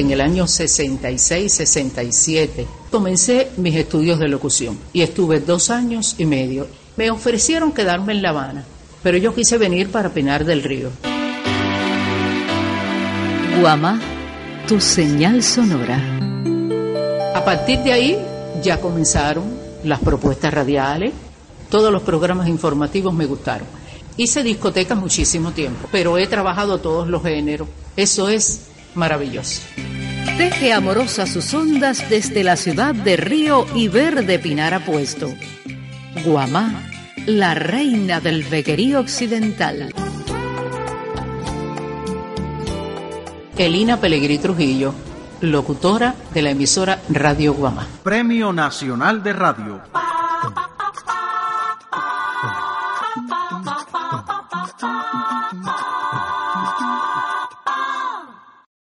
En el año 66-67 comencé mis estudios de locución y estuve dos años y medio. Me ofrecieron quedarme en La Habana, pero yo quise venir para Pinar del Río. Guamá, tu señal sonora. A partir de ahí ya comenzaron las propuestas radiales, todos los programas informativos me gustaron. Hice discotecas muchísimo tiempo, pero he trabajado todos los géneros. Eso es maravilloso. Teje amorosa sus ondas desde la ciudad de Río y Verde Pinar Apuesto. Guamá, la reina del bequerío occidental. Elina Pelegrí Trujillo, locutora de la emisora Radio Guamá. Premio Nacional de Radio.